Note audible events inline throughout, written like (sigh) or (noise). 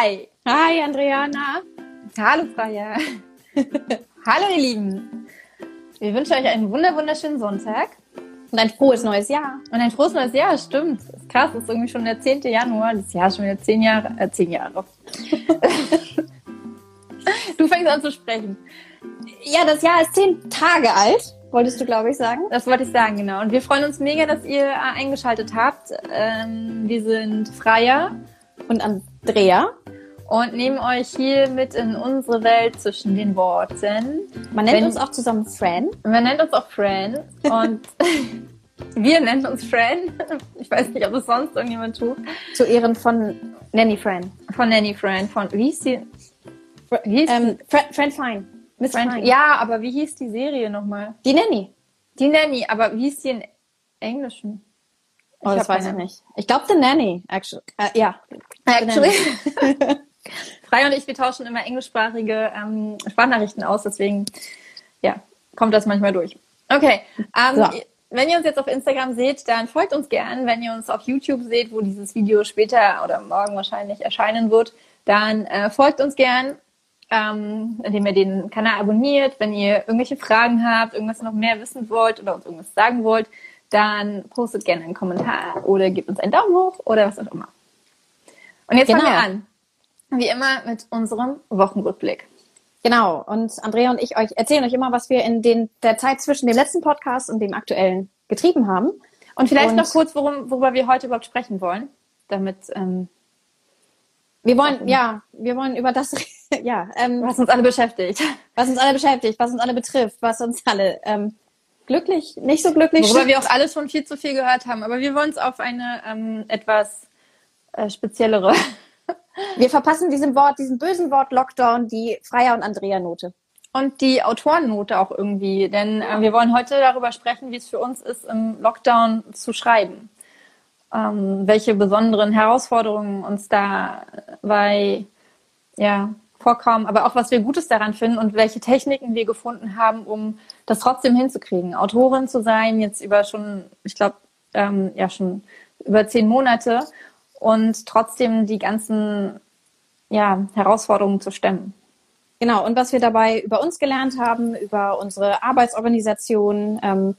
Hi. Hi, Andreana. Hallo, Freya. (laughs) Hallo, ihr Lieben. Wir wünschen euch einen wunder wunderschönen Sonntag. Und ein frohes neues Jahr. Und ein frohes neues Jahr, stimmt. Das ist krass, das ist irgendwie schon der 10. Januar. Das Jahr ist schon wieder 10 Jahre, äh, 10 Jahre. (laughs) du fängst an zu sprechen. Ja, das Jahr ist 10 Tage alt, wolltest du, glaube ich, sagen. Das wollte ich sagen, genau. Und wir freuen uns mega, dass ihr äh, eingeschaltet habt. Ähm, wir sind Freya und Andrea und nehmen euch hier mit in unsere Welt zwischen den Worten. Man nennt Wenn, uns auch zusammen Fran. Man nennt uns auch Fran (laughs) und (laughs) wir nennen uns Fran. Ich weiß nicht, ob es sonst irgendjemand tut. Zu Ehren von Nanny Fran. Von Nanny Fran. Von, wie hieß die? Wie hieß ähm, Fran, Fran Fine. Miss Fran, Fine. Ja, aber wie hieß die Serie nochmal? Die Nanny. Die Nanny, aber wie hieß die in Englischen? Oh, das weiß ich nicht. Ich glaube The Nanny, actually. Uh, ja. Actually. (laughs) Frei und ich, wir tauschen immer englischsprachige ähm, Sprachnachrichten aus, deswegen ja, kommt das manchmal durch. Okay. Ähm, so. Wenn ihr uns jetzt auf Instagram seht, dann folgt uns gern. Wenn ihr uns auf YouTube seht, wo dieses Video später oder morgen wahrscheinlich erscheinen wird, dann äh, folgt uns gern, ähm, indem ihr den Kanal abonniert. Wenn ihr irgendwelche Fragen habt, irgendwas noch mehr wissen wollt oder uns irgendwas sagen wollt, dann postet gerne einen Kommentar oder gebt uns einen Daumen hoch oder was auch immer. Und jetzt genau. fangen wir an. Wie immer mit unserem Wochenrückblick. Genau. Und Andrea und ich euch erzählen euch immer, was wir in den, der Zeit zwischen dem letzten Podcast und dem aktuellen getrieben haben. Und vielleicht und noch kurz, worum, worüber wir heute überhaupt sprechen wollen, damit ähm, wir wollen, ja, wir wollen über das, (laughs) ja, ähm, was uns alle beschäftigt, was uns alle beschäftigt, was uns alle betrifft, was uns alle ähm, glücklich, nicht so glücklich. Worüber wir auch alles schon viel zu viel gehört haben, aber wir wollen es auf eine ähm, etwas äh, speziellere (laughs) wir verpassen diesem Wort, diesem bösen Wort Lockdown die Freier und Andrea-Note. Und die Autorennote auch irgendwie, denn äh, wir wollen heute darüber sprechen, wie es für uns ist, im Lockdown zu schreiben. Ähm, welche besonderen Herausforderungen uns dabei ja, vorkommen, aber auch was wir Gutes daran finden und welche Techniken wir gefunden haben, um das trotzdem hinzukriegen. Autorin zu sein, jetzt über schon, ich glaube, ähm, ja schon über zehn Monate und trotzdem die ganzen ja, Herausforderungen zu stemmen. Genau, und was wir dabei über uns gelernt haben, über unsere Arbeitsorganisation, ähm,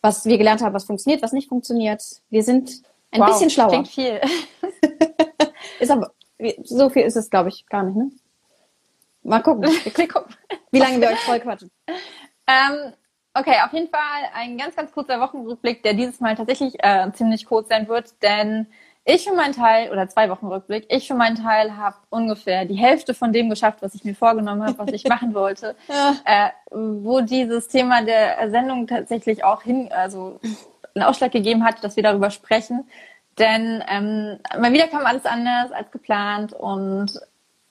was wir gelernt haben, was funktioniert, was nicht funktioniert. Wir sind ein wow, bisschen schlauer. Klingt viel. (laughs) ist aber, so viel ist es, glaube ich, gar nicht, ne? (laughs) Mal gucken. Wie lange wir euch voll quatschen. Ähm, okay, auf jeden Fall ein ganz, ganz kurzer Wochenrückblick, der dieses Mal tatsächlich äh, ziemlich kurz sein wird, denn ich für meinen Teil, oder zwei Wochen Rückblick, ich für meinen Teil habe ungefähr die Hälfte von dem geschafft, was ich mir vorgenommen habe, was ich machen wollte. (laughs) ja. äh, wo dieses Thema der Sendung tatsächlich auch hin, also einen Ausschlag gegeben hat, dass wir darüber sprechen. Denn ähm, mal wieder kam alles anders als geplant und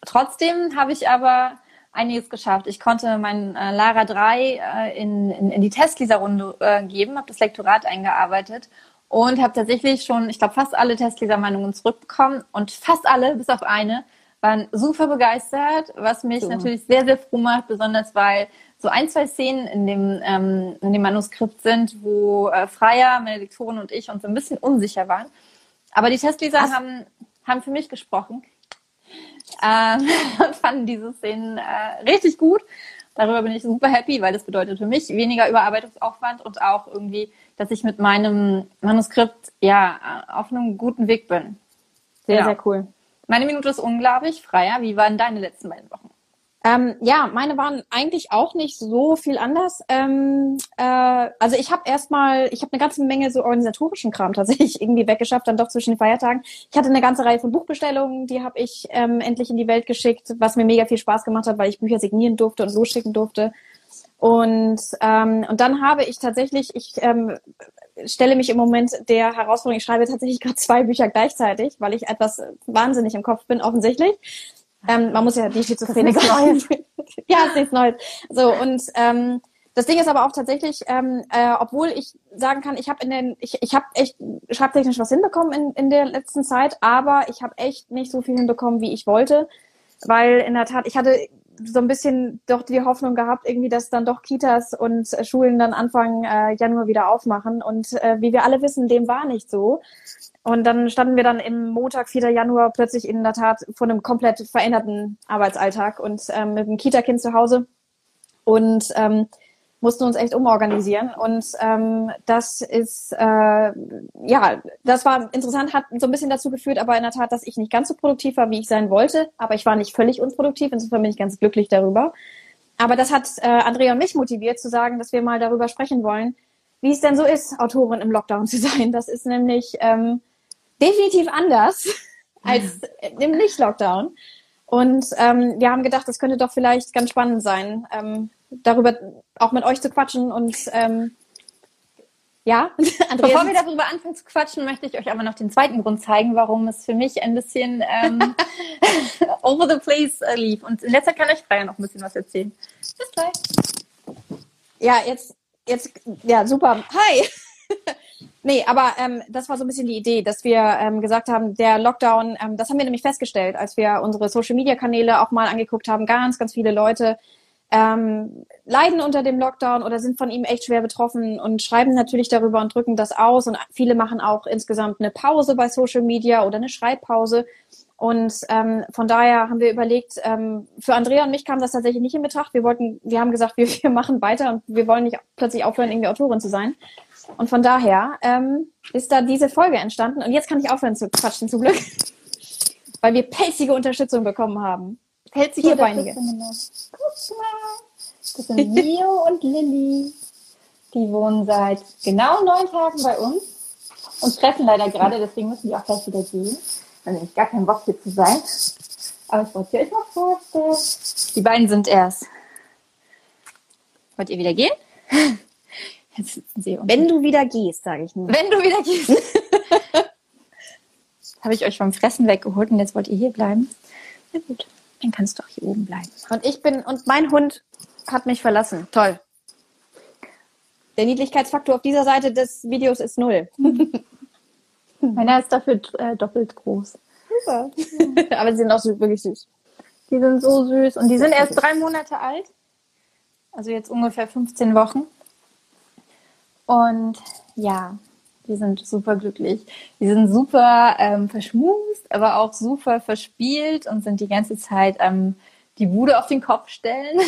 trotzdem habe ich aber einiges geschafft. Ich konnte mein äh, Lara 3 äh, in, in, in die Testleserrunde äh, geben, habe das Lektorat eingearbeitet und habe tatsächlich schon, ich glaube, fast alle Testlesermeinungen zurückbekommen und fast alle, bis auf eine, waren super begeistert, was mich so. natürlich sehr, sehr froh macht, besonders weil so ein, zwei Szenen in dem, ähm, in dem Manuskript sind, wo äh, Freier, meine Lektorin und ich uns ein bisschen unsicher waren. Aber die Testleser haben, haben für mich gesprochen ähm, und (laughs) fanden diese Szenen äh, richtig gut. Darüber bin ich super happy, weil das bedeutet für mich weniger Überarbeitungsaufwand und auch irgendwie dass ich mit meinem Manuskript ja auf einem guten Weg bin. Sehr, ja. sehr cool. Meine Minute ist unglaublich. Freier, wie waren deine letzten beiden Wochen? Ähm, ja, meine waren eigentlich auch nicht so viel anders. Ähm, äh, also ich habe erstmal, ich habe eine ganze Menge so organisatorischen Kram tatsächlich (laughs) irgendwie weggeschafft, dann doch zwischen den Feiertagen. Ich hatte eine ganze Reihe von Buchbestellungen, die habe ich ähm, endlich in die Welt geschickt, was mir mega viel Spaß gemacht hat, weil ich Bücher signieren durfte und losschicken durfte. Und, ähm, und dann habe ich tatsächlich, ich ähm, stelle mich im Moment der Herausforderung, ich schreibe tatsächlich (laughs) gerade zwei Bücher gleichzeitig, weil ich etwas wahnsinnig im Kopf bin, offensichtlich. Ähm, man muss ja nicht schizophrenisch (laughs) Neues. (laughs) ja, ist nichts Neues. So, und ähm, das Ding ist aber auch tatsächlich, ähm, äh, obwohl ich sagen kann, ich habe in den, ich, ich habe echt schreibtechnisch was hinbekommen in, in der letzten Zeit, aber ich habe echt nicht so viel hinbekommen, wie ich wollte. Weil in der Tat, ich hatte so ein bisschen doch die Hoffnung gehabt, irgendwie, dass dann doch Kitas und Schulen dann Anfang äh, Januar wieder aufmachen. Und äh, wie wir alle wissen, dem war nicht so. Und dann standen wir dann im Montag, 4. Januar, plötzlich in der Tat vor einem komplett veränderten Arbeitsalltag und ähm, mit dem Kita-Kind zu Hause. Und ähm, mussten uns echt umorganisieren. Und ähm, das ist, äh, ja, das war interessant, hat so ein bisschen dazu geführt, aber in der Tat, dass ich nicht ganz so produktiv war, wie ich sein wollte. Aber ich war nicht völlig unproduktiv, insofern bin ich ganz glücklich darüber. Aber das hat äh, Andrea und mich motiviert zu sagen, dass wir mal darüber sprechen wollen, wie es denn so ist, Autorin im Lockdown zu (laughs) sein. Das ist nämlich ähm, definitiv anders (laughs) als im Nicht-Lockdown. Und ähm, wir haben gedacht, das könnte doch vielleicht ganz spannend sein, ähm, darüber auch mit euch zu quatschen und ähm, ja, (laughs) Andreas. Bevor wir darüber anfangen zu quatschen, möchte ich euch aber noch den zweiten Grund zeigen, warum es für mich ein bisschen ähm, (laughs) over the place äh, lief. Und in letzter kann euch Freier noch ein bisschen was erzählen. Bis gleich. Ja, jetzt, jetzt, ja, super. Hi! (laughs) nee, aber ähm, das war so ein bisschen die Idee, dass wir ähm, gesagt haben, der Lockdown, ähm, das haben wir nämlich festgestellt, als wir unsere Social-Media-Kanäle auch mal angeguckt haben, ganz, ganz viele Leute ähm, leiden unter dem Lockdown oder sind von ihm echt schwer betroffen und schreiben natürlich darüber und drücken das aus. Und viele machen auch insgesamt eine Pause bei Social Media oder eine Schreibpause. Und ähm, von daher haben wir überlegt, ähm, für Andrea und mich kam das tatsächlich nicht in Betracht. Wir wollten, wir haben gesagt, wir, (laughs) wir machen weiter und wir wollen nicht plötzlich aufhören, irgendwie Autorin zu sein. Und von daher ähm, ist da diese Folge entstanden. Und jetzt kann ich aufhören zu quatschen, zum Glück. (laughs) Weil wir pelzige Unterstützung bekommen haben. Pelzige Vierbeinige. Guck mal. Das sind Mio (laughs) und Lilly. Die wohnen seit genau neun Tagen bei uns und treffen leider gerade, deswegen müssen die auch gleich wieder gehen. Dann habe ich gar keinen Bock hier zu sein. Aber ich wollte euch mal vorstellen. Die beiden sind erst. Wollt ihr wieder gehen? (laughs) Jetzt sitzen sie. Wenn du wieder gehst, sage ich nur. Wenn du wieder gehst. (laughs) habe ich euch vom Fressen weggeholt und jetzt wollt ihr hier bleiben. Na gut, dann kannst du auch hier oben bleiben. Und ich bin, und mein Hund hat mich verlassen. Toll. Der Niedlichkeitsfaktor auf dieser Seite des Videos ist null. (laughs) Meiner ist dafür äh, doppelt groß. Super. (laughs) Aber sie sind auch wirklich süß. Die sind so süß und die sind erst drei Monate alt. Also jetzt ungefähr 15 Wochen. Und ja, die sind super glücklich. Die sind super ähm, verschmust, aber auch super verspielt und sind die ganze Zeit ähm, die Bude auf den Kopf stellen,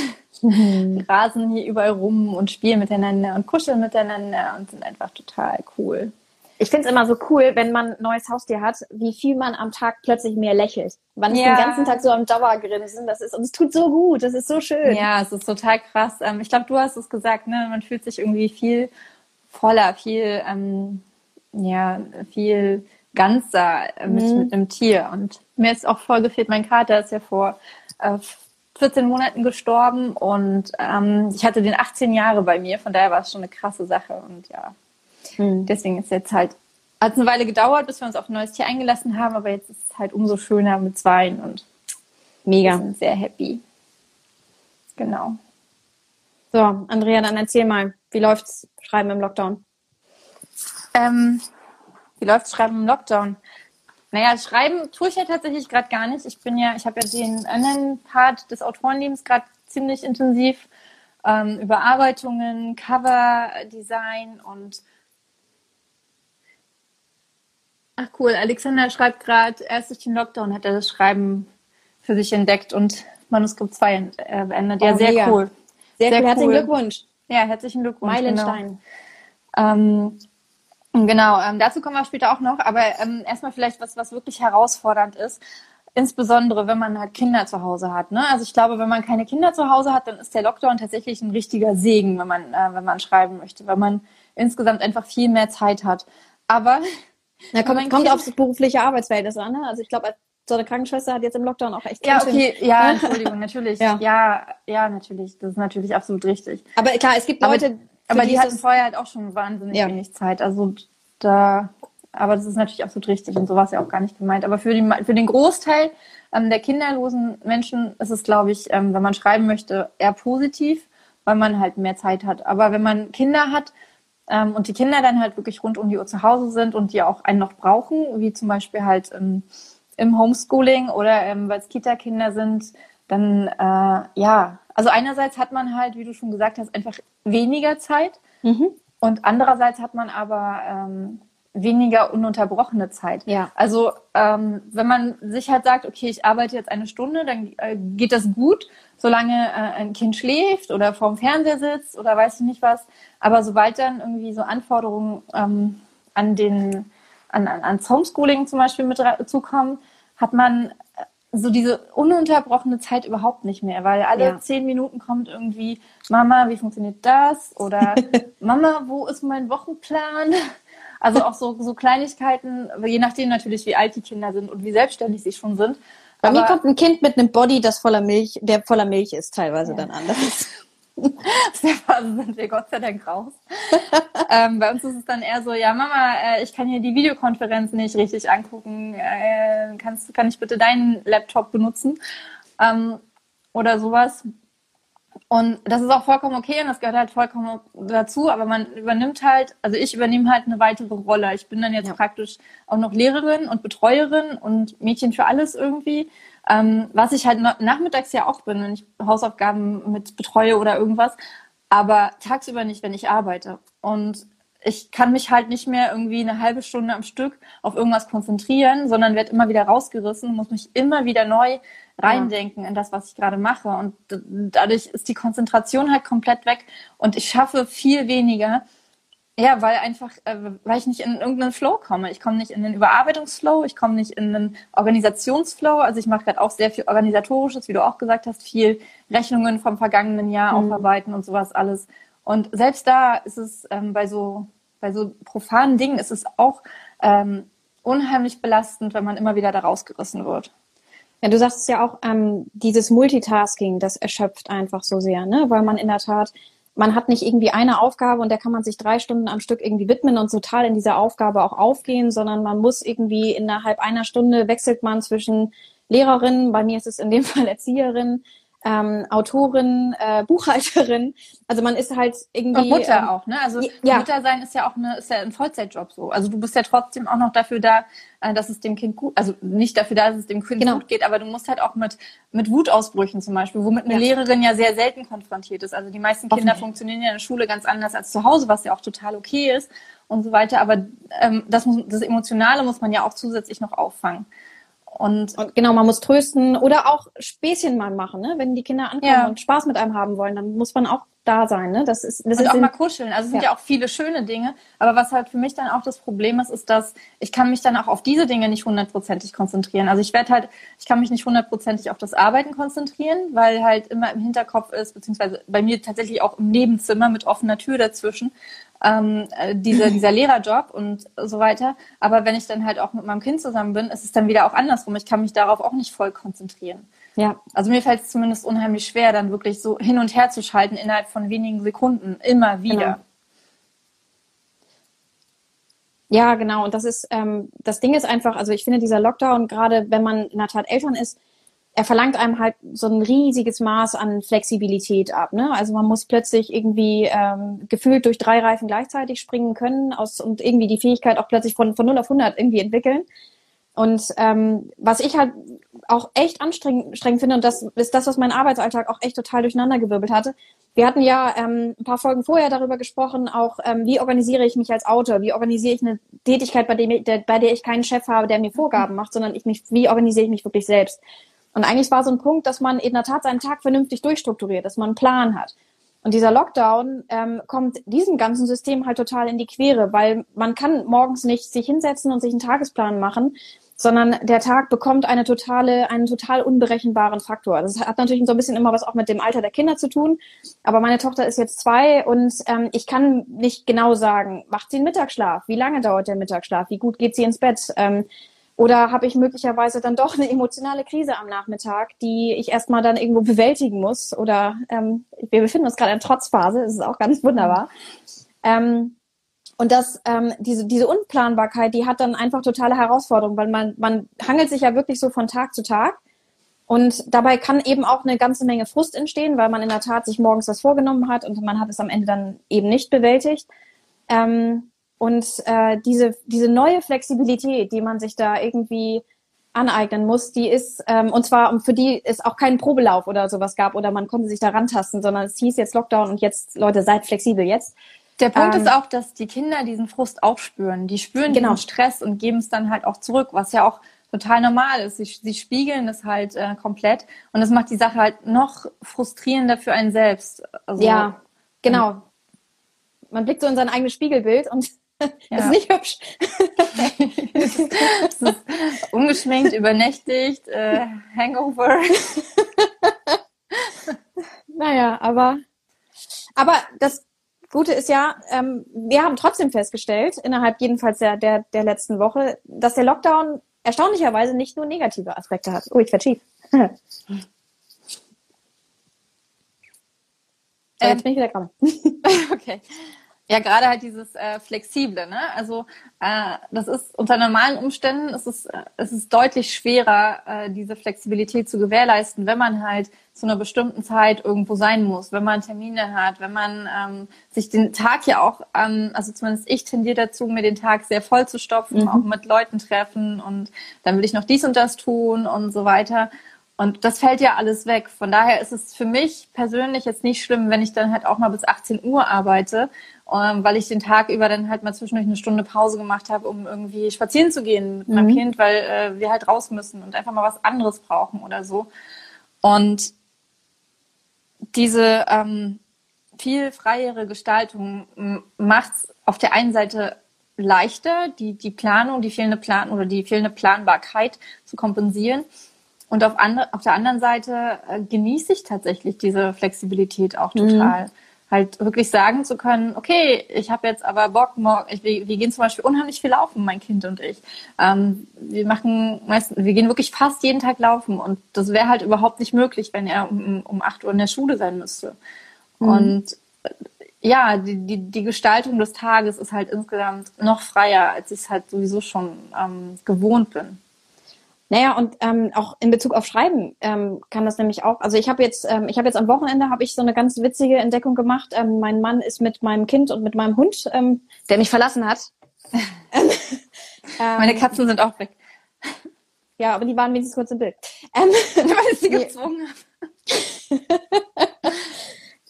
mhm. (laughs) rasen hier überall rum und spielen miteinander und kuscheln miteinander und sind einfach total cool. Ich finde es immer so cool, wenn man ein neues Haustier hat, wie viel man am Tag plötzlich mehr lächelt. Man ist ja. den ganzen Tag so am Dauergrinsen. Das ist, und es tut so gut, das ist so schön. Ja, es ist total krass. Ähm, ich glaube, du hast es gesagt, ne? Man fühlt sich irgendwie viel voller, viel, ähm, ja, viel ganzer mit, mhm. mit einem Tier. Und mir ist auch voll gefehlt, mein Kater ist ja vor äh, 14 Monaten gestorben und ähm, ich hatte den 18 Jahre bei mir, von daher war es schon eine krasse Sache und ja, mhm. deswegen ist jetzt halt, hat es eine Weile gedauert, bis wir uns auf ein neues Tier eingelassen haben, aber jetzt ist es halt umso schöner mit zweien und mega. Wir sind sehr happy. Genau. So, Andrea, dann erzähl mal, wie läuft's Schreiben im Lockdown? Ähm, wie läuft's Schreiben im Lockdown? Naja, schreiben tue ich ja tatsächlich gerade gar nicht. Ich bin ja, ich habe ja den anderen Part des Autorenlebens gerade ziemlich intensiv. Ähm, Überarbeitungen, Coverdesign und Ach cool, Alexander schreibt gerade, erst durch den Lockdown hat er das Schreiben für sich entdeckt und Manuskript 2 äh, beendet. Ja, oh, sehr mega. cool. Sehr, sehr cool. Herzlichen Glückwunsch. Ja, herzlichen Glückwunsch. Meilenstein. Genau. Ähm, Genau, ähm, dazu kommen wir später auch noch, aber ähm, erstmal vielleicht was, was wirklich herausfordernd ist, insbesondere wenn man halt Kinder zu Hause hat. Ne? Also ich glaube, wenn man keine Kinder zu Hause hat, dann ist der Lockdown tatsächlich ein richtiger Segen, wenn man, äh, wenn man schreiben möchte, weil man insgesamt einfach viel mehr Zeit hat. Aber Na, kommt, kommt aufs berufliche Arbeitsverhältnis an. Ne? Also ich glaube, so eine Krankenschwester hat jetzt im Lockdown auch echt Ja, okay, ja, (laughs) Entschuldigung, natürlich. ja. ja, ja, natürlich. Das ist natürlich absolut richtig. Aber klar, es gibt Leute, aber, aber die hatten vorher halt auch schon wahnsinnig ja. wenig Zeit. Also da, aber das ist natürlich absolut richtig und so war es ja auch gar nicht gemeint. Aber für, die, für den Großteil ähm, der kinderlosen Menschen ist es, glaube ich, ähm, wenn man schreiben möchte, eher positiv, weil man halt mehr Zeit hat. Aber wenn man Kinder hat ähm, und die Kinder dann halt wirklich rund um die Uhr zu Hause sind und die auch einen noch brauchen, wie zum Beispiel halt ähm, im Homeschooling oder ähm, weil es Kita-Kinder sind, dann äh, ja, also einerseits hat man halt, wie du schon gesagt hast, einfach weniger Zeit mhm. und andererseits hat man aber ähm, weniger ununterbrochene Zeit. Ja. Also ähm, wenn man sich halt sagt, okay, ich arbeite jetzt eine Stunde, dann äh, geht das gut, solange äh, ein Kind schläft oder vorm Fernseher sitzt oder weiß ich nicht was. Aber sobald dann irgendwie so Anforderungen ähm, an den an, an, ans Homeschooling zum Beispiel mit zukommen, hat man so diese ununterbrochene Zeit überhaupt nicht mehr, weil alle ja. zehn Minuten kommt irgendwie, Mama, wie funktioniert das? Oder (laughs) Mama, wo ist mein Wochenplan? Also auch so, so Kleinigkeiten, je nachdem natürlich, wie alt die Kinder sind und wie selbstständig sie schon sind. Bei Aber, mir kommt ein Kind mit einem Body, das voller Milch, der voller Milch ist, teilweise ja. dann anders. Aus der Phase sind wir Gott sei Dank raus. (laughs) ähm, bei uns ist es dann eher so, ja Mama, äh, ich kann hier die Videokonferenz nicht richtig angucken. Äh, kannst, kann ich bitte deinen Laptop benutzen? Ähm, oder sowas. Und das ist auch vollkommen okay und das gehört halt vollkommen dazu, aber man übernimmt halt, also ich übernehme halt eine weitere Rolle. Ich bin dann jetzt ja. praktisch auch noch Lehrerin und Betreuerin und Mädchen für alles irgendwie. Ähm, was ich halt nachmittags ja auch bin, wenn ich Hausaufgaben mit betreue oder irgendwas, aber tagsüber nicht, wenn ich arbeite. Und ich kann mich halt nicht mehr irgendwie eine halbe Stunde am Stück auf irgendwas konzentrieren, sondern werde immer wieder rausgerissen, muss mich immer wieder neu reindenken ja. in das, was ich gerade mache. Und dadurch ist die Konzentration halt komplett weg und ich schaffe viel weniger. Ja, weil einfach, äh, weil ich nicht in irgendeinen Flow komme. Ich komme nicht in den Überarbeitungsflow, ich komme nicht in den Organisationsflow. Also ich mache gerade auch sehr viel organisatorisches, wie du auch gesagt hast, viel Rechnungen vom vergangenen Jahr mhm. aufarbeiten und sowas alles. Und selbst da ist es ähm, bei so bei so profanen Dingen ist es auch ähm, unheimlich belastend, wenn man immer wieder da rausgerissen wird. Ja, du sagst ja auch, ähm, dieses Multitasking, das erschöpft einfach so sehr, ne? Weil man in der Tat, man hat nicht irgendwie eine Aufgabe und der kann man sich drei Stunden am Stück irgendwie widmen und total in dieser Aufgabe auch aufgehen, sondern man muss irgendwie innerhalb einer Stunde wechselt man zwischen Lehrerin, bei mir ist es in dem (laughs) Fall Erzieherin, ähm, Autorin, äh, Buchhalterin. Also man ist halt irgendwie. Und Mutter ähm, auch, ne? Also ja. Mutter sein ist ja auch eine, ist ja ein Vollzeitjob so. Also du bist ja trotzdem auch noch dafür da, äh, dass es dem Kind gut, also nicht dafür da, dass es dem Kind genau. gut geht, aber du musst halt auch mit, mit Wutausbrüchen zum Beispiel, womit eine ja. Lehrerin ja sehr selten konfrontiert ist. Also die meisten Kinder funktionieren ja in der Schule ganz anders als zu Hause, was ja auch total okay ist und so weiter. Aber ähm, das, muss, das Emotionale muss man ja auch zusätzlich noch auffangen. Und, und, genau, man muss trösten oder auch Späßchen mal machen, ne? Wenn die Kinder ankommen ja. und Spaß mit einem haben wollen, dann muss man auch da sein, ne? Das ist das und ist auch mal kuscheln. Also es sind ja. ja. auch viele schöne Dinge, aber was halt für mich dann auch das Problem ist, ist, dass ich kann mich dann auch auf diese Dinge nicht hundertprozentig konzentrieren. Also ich werde halt, ich kann mich nicht hundertprozentig auf das Arbeiten konzentrieren, weil halt immer im Hinterkopf ist, beziehungsweise bei mir tatsächlich auch im Nebenzimmer mit offener Tür dazwischen ähm, äh, diese, dieser Lehrerjob und so weiter. Aber wenn ich dann halt auch mit meinem Kind zusammen bin, ist es dann wieder auch andersrum. Ich kann mich darauf auch nicht voll konzentrieren. Ja. Also mir fällt es zumindest unheimlich schwer, dann wirklich so hin und her zu schalten innerhalb von wenigen Sekunden, immer wieder. Genau. Ja, genau. Und das ist, ähm, das Ding ist einfach, also ich finde dieser Lockdown, gerade wenn man in der Tat Eltern ist, er verlangt einem halt so ein riesiges Maß an Flexibilität ab. Ne? Also man muss plötzlich irgendwie ähm, gefühlt durch drei Reifen gleichzeitig springen können aus, und irgendwie die Fähigkeit auch plötzlich von, von 0 auf 100 irgendwie entwickeln. Und ähm, was ich halt auch echt anstrengend finde, und das ist das, was mein Arbeitsalltag auch echt total durcheinandergewirbelt hatte. Wir hatten ja ähm, ein paar Folgen vorher darüber gesprochen, auch ähm, wie organisiere ich mich als Autor, wie organisiere ich eine Tätigkeit, bei, dem der, bei der ich keinen Chef habe, der mir Vorgaben macht, sondern ich mich, wie organisiere ich mich wirklich selbst. Und eigentlich war so ein Punkt, dass man in der Tat seinen Tag vernünftig durchstrukturiert, dass man einen Plan hat. Und dieser Lockdown ähm, kommt diesem ganzen System halt total in die Quere, weil man kann morgens nicht sich hinsetzen und sich einen Tagesplan machen, sondern der Tag bekommt eine totale, einen total unberechenbaren Faktor. Das hat natürlich so ein bisschen immer was auch mit dem Alter der Kinder zu tun. Aber meine Tochter ist jetzt zwei und ähm, ich kann nicht genau sagen, macht sie einen Mittagsschlaf? Wie lange dauert der Mittagsschlaf? Wie gut geht sie ins Bett? Ähm, oder habe ich möglicherweise dann doch eine emotionale Krise am Nachmittag, die ich erstmal dann irgendwo bewältigen muss? Oder ähm, wir befinden uns gerade in Trotzphase, das ist auch ganz wunderbar. Ähm, und das, ähm, diese, diese Unplanbarkeit, die hat dann einfach totale Herausforderungen, weil man, man hangelt sich ja wirklich so von Tag zu Tag. Und dabei kann eben auch eine ganze Menge Frust entstehen, weil man in der Tat sich morgens was vorgenommen hat und man hat es am Ende dann eben nicht bewältigt. Ähm, und äh, diese, diese neue Flexibilität, die man sich da irgendwie aneignen muss, die ist, ähm, und zwar für die es auch keinen Probelauf oder sowas gab oder man konnte sich da rantasten, sondern es hieß jetzt Lockdown und jetzt, Leute, seid flexibel jetzt. Der Punkt ähm, ist auch, dass die Kinder diesen Frust auch spüren. Die spüren genau. diesen Stress und geben es dann halt auch zurück, was ja auch total normal ist. Sie, sie spiegeln es halt äh, komplett und das macht die Sache halt noch frustrierender für einen selbst. Also, ja, genau. Man blickt so in sein eigenes Spiegelbild und ja. ist nicht hübsch. (laughs) es ist, es ist ungeschminkt, übernächtigt, äh, Hangover. naja, aber aber das Gute ist ja, ähm, wir haben trotzdem festgestellt, innerhalb jedenfalls der, der, der letzten Woche, dass der Lockdown erstaunlicherweise nicht nur negative Aspekte hat. Oh, ich werde schief. so, (laughs) jetzt bin ich wieder dran. (laughs) okay. Ja, gerade halt dieses äh, Flexible, ne? Also äh, das ist unter normalen Umständen ist es, äh, es ist deutlich schwerer, äh, diese Flexibilität zu gewährleisten, wenn man halt zu einer bestimmten Zeit irgendwo sein muss, wenn man Termine hat, wenn man ähm, sich den Tag ja auch, ähm, also zumindest ich tendiere dazu, mir den Tag sehr voll zu stopfen, mhm. auch mit Leuten treffen und dann will ich noch dies und das tun und so weiter. Und das fällt ja alles weg. Von daher ist es für mich persönlich jetzt nicht schlimm, wenn ich dann halt auch mal bis 18 Uhr arbeite, ähm, weil ich den Tag über dann halt mal zwischendurch eine Stunde Pause gemacht habe, um irgendwie spazieren zu gehen mit mhm. meinem Kind, weil äh, wir halt raus müssen und einfach mal was anderes brauchen oder so. Und diese ähm, viel freiere Gestaltung macht es auf der einen Seite leichter, die, die Planung, die fehlende Plan oder die fehlende Planbarkeit zu kompensieren. Und auf, andre, auf der anderen Seite äh, genieße ich tatsächlich diese Flexibilität auch mhm. total. Mhm. Halt wirklich sagen zu können, okay, ich habe jetzt aber Bock, morgen, ich, wir, wir, gehen zum Beispiel unheimlich viel laufen, mein Kind und ich. Ähm, wir machen meistens, wir gehen wirklich fast jeden Tag laufen und das wäre halt überhaupt nicht möglich, wenn er um, um 8 Uhr in der Schule sein müsste. Mhm. Und äh, ja, die, die, die Gestaltung des Tages ist halt insgesamt noch freier, als ich es halt sowieso schon ähm, gewohnt bin. Naja, und ähm, auch in Bezug auf Schreiben ähm, kann das nämlich auch. Also ich habe jetzt, ähm, ich habe jetzt am Wochenende habe ich so eine ganz witzige Entdeckung gemacht. Ähm, mein Mann ist mit meinem Kind und mit meinem Hund, ähm, der mich verlassen hat. (laughs) Ähm, Meine Katzen sind auch weg. Ja, aber die waren wenigstens kurz im Bild. Ähm, (laughs) Weil ich sie (laughs) gezwungen habe.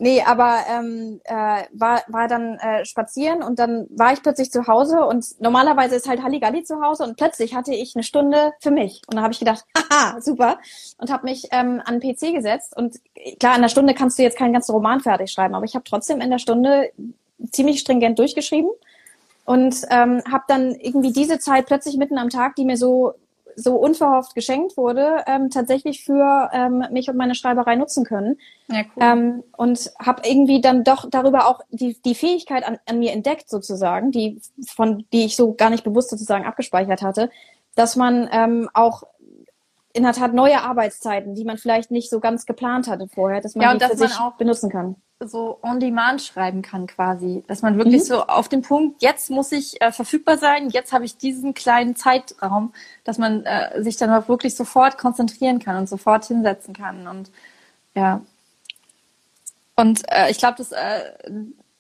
Nee, aber ähm, äh, war, war dann äh, spazieren und dann war ich plötzlich zu Hause und normalerweise ist halt Halligalli zu Hause und plötzlich hatte ich eine Stunde für mich. Und dann habe ich gedacht, (laughs) haha, super. Und habe mich ähm, an den PC gesetzt und klar, in der Stunde kannst du jetzt keinen ganzen Roman fertig schreiben, aber ich habe trotzdem in der Stunde ziemlich stringent durchgeschrieben und ähm, habe dann irgendwie diese Zeit plötzlich mitten am Tag, die mir so so unverhofft geschenkt wurde, ähm, tatsächlich für ähm, mich und meine Schreiberei nutzen können. Ja, cool. Ähm, und habe irgendwie dann doch darüber auch die, die Fähigkeit an, an mir entdeckt, sozusagen, die, von die ich so gar nicht bewusst sozusagen abgespeichert hatte, dass man ähm, auch in der Tat neue Arbeitszeiten, die man vielleicht nicht so ganz geplant hatte vorher, dass man ja, die für sich auch benutzen kann so on demand schreiben kann quasi, dass man wirklich mhm. so auf den Punkt, jetzt muss ich äh, verfügbar sein, jetzt habe ich diesen kleinen Zeitraum, dass man äh, sich dann auch wirklich sofort konzentrieren kann und sofort hinsetzen kann und ja. Und äh, ich glaube, das, äh,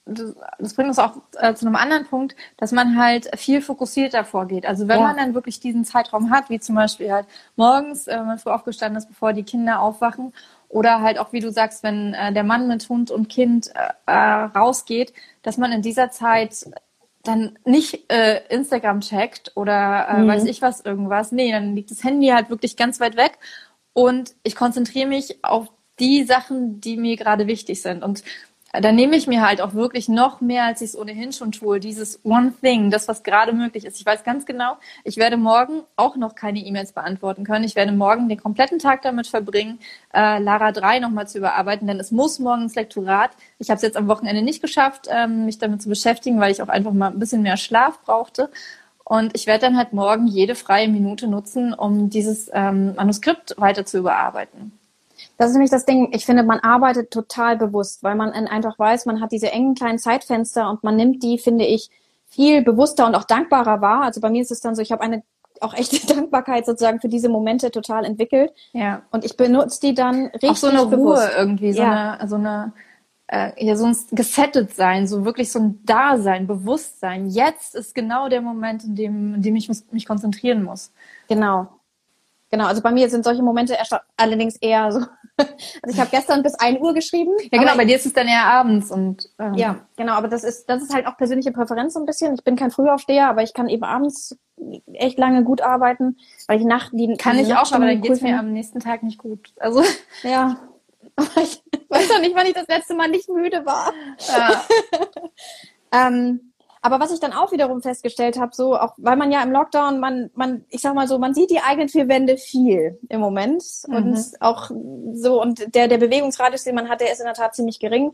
das, das, bringt uns auch äh, zu einem anderen Punkt, dass man halt viel fokussierter vorgeht. Also wenn ja. man dann wirklich diesen Zeitraum hat, wie zum Beispiel halt morgens, äh, wenn man früh aufgestanden ist, bevor die Kinder aufwachen oder halt auch, wie du sagst, wenn äh, der Mann mit Hund und Kind äh, äh, rausgeht, dass man in dieser Zeit dann nicht äh, Instagram checkt oder äh, mhm. weiß ich was irgendwas. Nee, dann liegt das Handy halt wirklich ganz weit weg und ich konzentriere mich auf die Sachen, die mir gerade wichtig sind. Und dann nehme ich mir halt auch wirklich noch mehr, als ich es ohnehin schon tue, dieses One Thing, das, was gerade möglich ist. Ich weiß ganz genau, ich werde morgen auch noch keine E-Mails beantworten können. Ich werde morgen den kompletten Tag damit verbringen, äh, Lara 3 nochmal zu überarbeiten, denn es muss morgen ins Lektorat. Ich habe es jetzt am Wochenende nicht geschafft, ähm, mich damit zu beschäftigen, weil ich auch einfach mal ein bisschen mehr Schlaf brauchte. Und ich werde dann halt morgen jede freie Minute nutzen, um dieses ähm, Manuskript weiter zu überarbeiten. Das ist nämlich das Ding. Ich finde, man arbeitet total bewusst, weil man einfach weiß, man hat diese engen kleinen Zeitfenster und man nimmt die, finde ich, viel bewusster und auch dankbarer wahr. Also bei mir ist es dann so, ich habe eine auch echte (laughs) Dankbarkeit sozusagen für diese Momente total entwickelt. Ja. Und ich benutze die dann richtig Auch so eine bewusst. Ruhe irgendwie, so ja. eine, so eine, äh, ja, so ein gesettet sein, so wirklich so ein Dasein, Bewusstsein. Jetzt ist genau der Moment, in dem, in dem ich mich konzentrieren muss. Genau. Genau. Also bei mir sind solche Momente erst allerdings eher so. (laughs) Also ich habe gestern bis ein Uhr geschrieben. Ja, genau, bei dir ist es dann eher abends und ähm. ja, genau. Aber das ist das ist halt auch persönliche Präferenz so ein bisschen. Ich bin kein Frühaufsteher, aber ich kann eben abends echt lange gut arbeiten, weil ich Nacht die kann ich auch, aber dann geht's mir am nächsten Tag nicht gut. Also (laughs) ja, (laughs) ich weiß doch nicht, wann ich das letzte Mal nicht müde war. Ja. ähm, aber was ich dann auch wiederum festgestellt habe, so auch, weil man ja im Lockdown, man, man, ich sag mal so, man sieht die eigenen vier Wände viel im Moment mhm. und auch so und der der Bewegungsradius, den man hat, der ist in der Tat ziemlich gering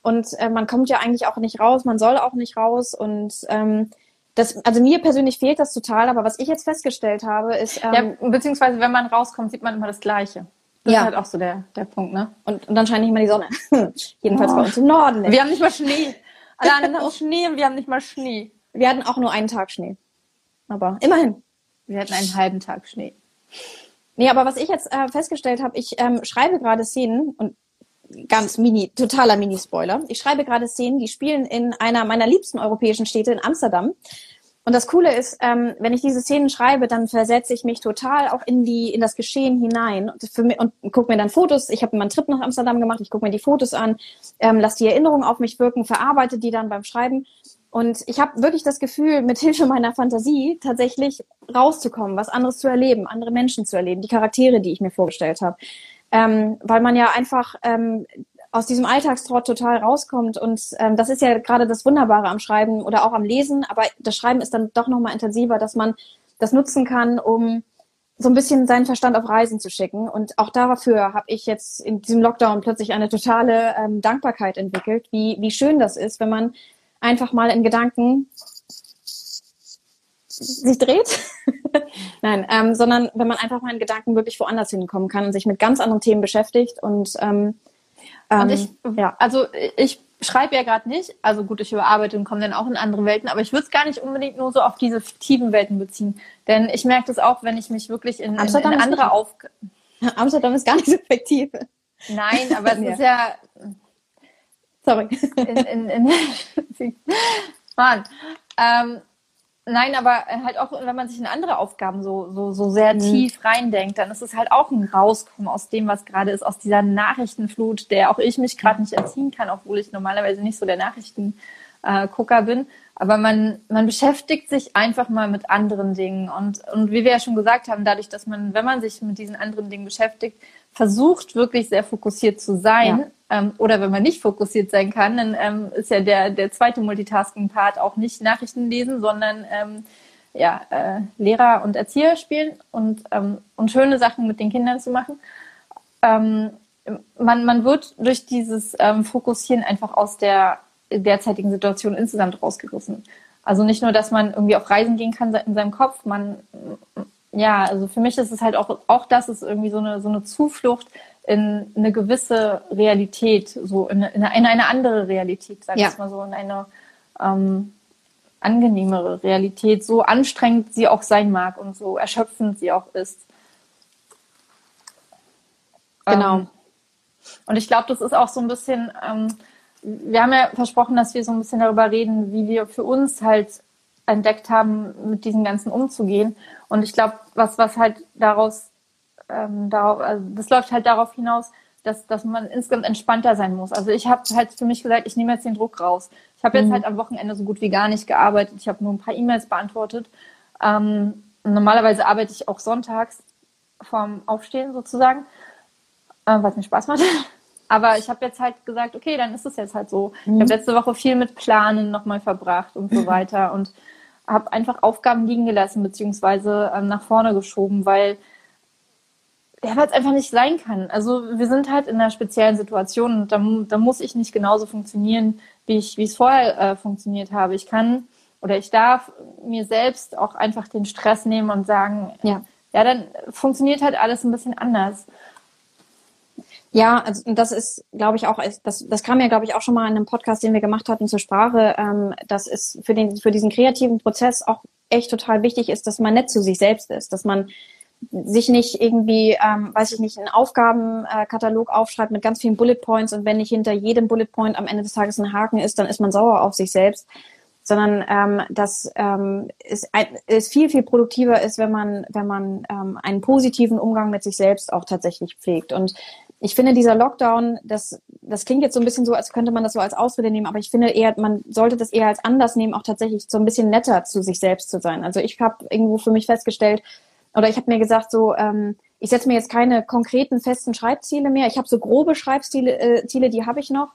und äh, man kommt ja eigentlich auch nicht raus, man soll auch nicht raus und ähm, das, also mir persönlich fehlt das total, aber was ich jetzt festgestellt habe, ist ähm, ja, beziehungsweise wenn man rauskommt, sieht man immer das Gleiche. Das ja. ist halt auch so der, der Punkt, ne? Und, und dann scheint nicht mal die Sonne. (laughs) Jedenfalls oh. bei uns im Norden. Nicht. Wir haben nicht mal Schnee. Alle anderen (laughs) haben Schnee und wir haben nicht mal Schnee. Wir hatten auch nur einen Tag Schnee. Aber immerhin. Wir hatten einen halben Tag Schnee. Nee, aber was ich jetzt äh, festgestellt habe, ich ähm, schreibe gerade Szenen und ganz mini, totaler Mini-Spoiler. Ich schreibe gerade Szenen, die spielen in einer meiner liebsten europäischen Städte in Amsterdam. Und das Coole ist, ähm, wenn ich diese Szenen schreibe, dann versetze ich mich total auch in die in das Geschehen hinein und, und gucke mir dann Fotos. Ich habe meinen Trip nach Amsterdam gemacht. Ich gucke mir die Fotos an, ähm, lasse die Erinnerungen auf mich wirken, verarbeite die dann beim Schreiben. Und ich habe wirklich das Gefühl, mit Hilfe meiner Fantasie tatsächlich rauszukommen, was anderes zu erleben, andere Menschen zu erleben, die Charaktere, die ich mir vorgestellt habe. Ähm, weil man ja einfach ähm, aus diesem Alltagstrott total rauskommt. Und ähm, das ist ja gerade das Wunderbare am Schreiben oder auch am Lesen. Aber das Schreiben ist dann doch nochmal intensiver, dass man das nutzen kann, um so ein bisschen seinen Verstand auf Reisen zu schicken. Und auch dafür habe ich jetzt in diesem Lockdown plötzlich eine totale ähm, Dankbarkeit entwickelt, wie, wie schön das ist, wenn man einfach mal in Gedanken sich dreht. (laughs) Nein, ähm, sondern wenn man einfach mal in Gedanken wirklich woanders hinkommen kann und sich mit ganz anderen Themen beschäftigt und ähm, und ich, ähm, ja. also ich schreibe ja gerade nicht, also gut, ich überarbeite und komme dann auch in andere Welten, aber ich würde es gar nicht unbedingt nur so auf diese fiktiven Welten beziehen. Denn ich merke das auch, wenn ich mich wirklich in, in, in andere Aufgaben. (laughs) Amsterdam ist gar nicht so fiktiv. Nein, aber es (laughs) ja. ist ja. Sorry. In, in, in, (laughs) Mann. Ähm, Nein, aber halt auch, wenn man sich in andere Aufgaben so, so, so sehr mhm. tief reindenkt, dann ist es halt auch ein Rauskommen aus dem, was gerade ist, aus dieser Nachrichtenflut, der auch ich mich gerade nicht erziehen kann, obwohl ich normalerweise nicht so der Nachrichtengucker bin. Aber man, man beschäftigt sich einfach mal mit anderen Dingen. Und, und wie wir ja schon gesagt haben, dadurch, dass man, wenn man sich mit diesen anderen Dingen beschäftigt, versucht wirklich sehr fokussiert zu sein, ja ähm, oder wenn man nicht fokussiert sein kann, dann ähm, ist ja der, der zweite Multitasking-Part auch nicht Nachrichten lesen, sondern ähm, ja, äh, Lehrer und Erzieher spielen und, ähm, und schöne Sachen mit den Kindern zu machen. Ähm, man, man wird durch dieses ähm, Fokussieren einfach aus der derzeitigen Situation insgesamt rausgerissen. Also nicht nur, dass man irgendwie auf Reisen gehen kann in seinem Kopf, man ja, also für mich ist es halt auch, auch das ist irgendwie so eine, so eine Zuflucht in eine gewisse Realität, so in eine, in eine andere Realität, sag ich ja. mal so, in eine ähm, angenehmere Realität, so anstrengend sie auch sein mag und so erschöpfend sie auch ist. Genau. Ähm, und ich glaube, das ist auch so ein bisschen, ähm, wir haben ja versprochen, dass wir so ein bisschen darüber reden, wie wir für uns halt entdeckt haben, mit diesen ganzen umzugehen. Und ich glaube, was, was halt daraus ähm, darauf, also das läuft halt darauf hinaus, dass, dass man insgesamt entspannter sein muss. Also ich habe halt für mich gesagt, ich nehme jetzt den Druck raus. Ich habe jetzt mhm. halt am Wochenende so gut wie gar nicht gearbeitet. Ich habe nur ein paar E-Mails beantwortet. Ähm, normalerweise arbeite ich auch sonntags vorm Aufstehen sozusagen, äh, was mir Spaß macht. (laughs) Aber ich habe jetzt halt gesagt, okay, dann ist es jetzt halt so. Mhm. Ich habe letzte Woche viel mit Planen nochmal verbracht und so weiter und habe einfach Aufgaben liegen gelassen beziehungsweise ähm, nach vorne geschoben, weil ja, es einfach nicht sein kann. Also wir sind halt in einer speziellen Situation und da, da muss ich nicht genauso funktionieren, wie ich, wie es vorher äh, funktioniert habe. Ich kann oder ich darf mir selbst auch einfach den Stress nehmen und sagen, ja, ja, dann funktioniert halt alles ein bisschen anders. Ja, also das ist, glaube ich, auch, das, das kam ja, glaube ich, auch schon mal in einem Podcast, den wir gemacht hatten zur Sprache. Ähm, das ist für den, für diesen kreativen Prozess auch echt total wichtig ist, dass man nett zu sich selbst ist, dass man sich nicht irgendwie, ähm, weiß ich nicht, einen Aufgabenkatalog aufschreibt mit ganz vielen Bullet Points und wenn nicht hinter jedem Bullet Point am Ende des Tages ein Haken ist, dann ist man sauer auf sich selbst. sondern ähm, dass ähm, es, es viel, viel produktiver ist, wenn man, wenn man ähm, einen positiven Umgang mit sich selbst auch tatsächlich pflegt. Und ich finde, dieser Lockdown, das, das klingt jetzt so ein bisschen so, als könnte man das so als Ausrede nehmen, aber ich finde eher, man sollte das eher als Anlass nehmen, auch tatsächlich so ein bisschen netter zu sich selbst zu sein. Also ich habe irgendwo für mich festgestellt, oder ich habe mir gesagt, so, ähm, ich setze mir jetzt keine konkreten festen Schreibziele mehr. Ich habe so grobe Schreibziele, äh, Ziele, die habe ich noch.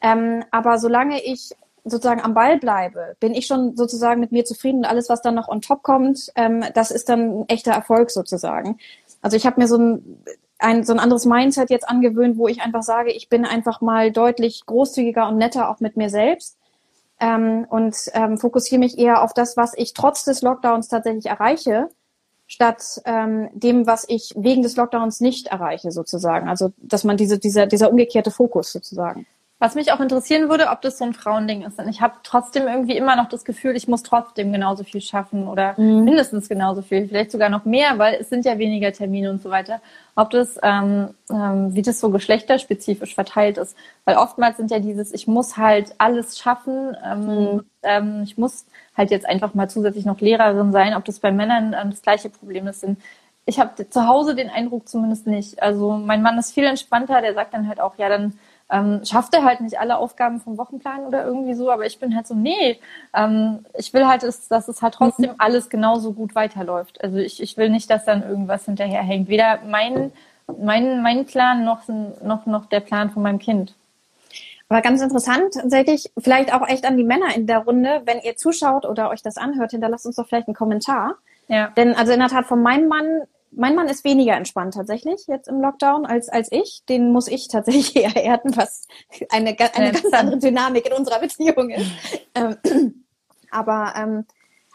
Ähm, aber solange ich sozusagen am Ball bleibe, bin ich schon sozusagen mit mir zufrieden und alles, was dann noch on top kommt, ähm, das ist dann ein echter Erfolg sozusagen. Also ich habe mir so ein, ein, so ein anderes Mindset jetzt angewöhnt, wo ich einfach sage, ich bin einfach mal deutlich großzügiger und netter auch mit mir selbst ähm, und ähm, fokussiere mich eher auf das, was ich trotz des Lockdowns tatsächlich erreiche, statt ähm, dem, was ich wegen des Lockdowns nicht erreiche sozusagen. Also dass man diese, dieser, dieser umgekehrte Fokus sozusagen. Was mich auch interessieren würde, ob das so ein Frauending ist. Denn ich habe trotzdem irgendwie immer noch das Gefühl, ich muss trotzdem genauso viel schaffen oder mhm. mindestens genauso viel, vielleicht sogar noch mehr, weil es sind ja weniger Termine und so weiter. Ob das, ähm, ähm, wie das so geschlechterspezifisch verteilt ist. Weil oftmals sind ja dieses, ich muss halt alles schaffen, ähm, mhm. ähm, ich muss halt jetzt einfach mal zusätzlich noch Lehrerin sein, ob das bei Männern ähm, das gleiche Problem ist. Denn ich habe zu Hause den Eindruck zumindest nicht. Also mein Mann ist viel entspannter, der sagt dann halt auch, ja, dann ähm, schafft er halt nicht alle Aufgaben vom Wochenplan oder irgendwie so, aber ich bin halt so, nee, ähm, ich will halt, dass, dass es halt trotzdem mhm. alles genauso gut weiterläuft. Also ich, ich will nicht, dass dann irgendwas hinterherhängt. Weder mein, mein, mein Plan noch, noch, noch der Plan von meinem Kind. Aber ganz interessant, tatsächlich, vielleicht auch echt an die Männer in der Runde, wenn ihr zuschaut oder euch das anhört, hinterlasst uns doch vielleicht einen Kommentar. Ja. Denn also in der Tat von meinem Mann mein Mann ist weniger entspannt tatsächlich jetzt im Lockdown als, als ich. Den muss ich tatsächlich (laughs) eher erden, was eine, eine ganz andere Dynamik in unserer Beziehung ist. Ähm, (clears throat) aber, ähm,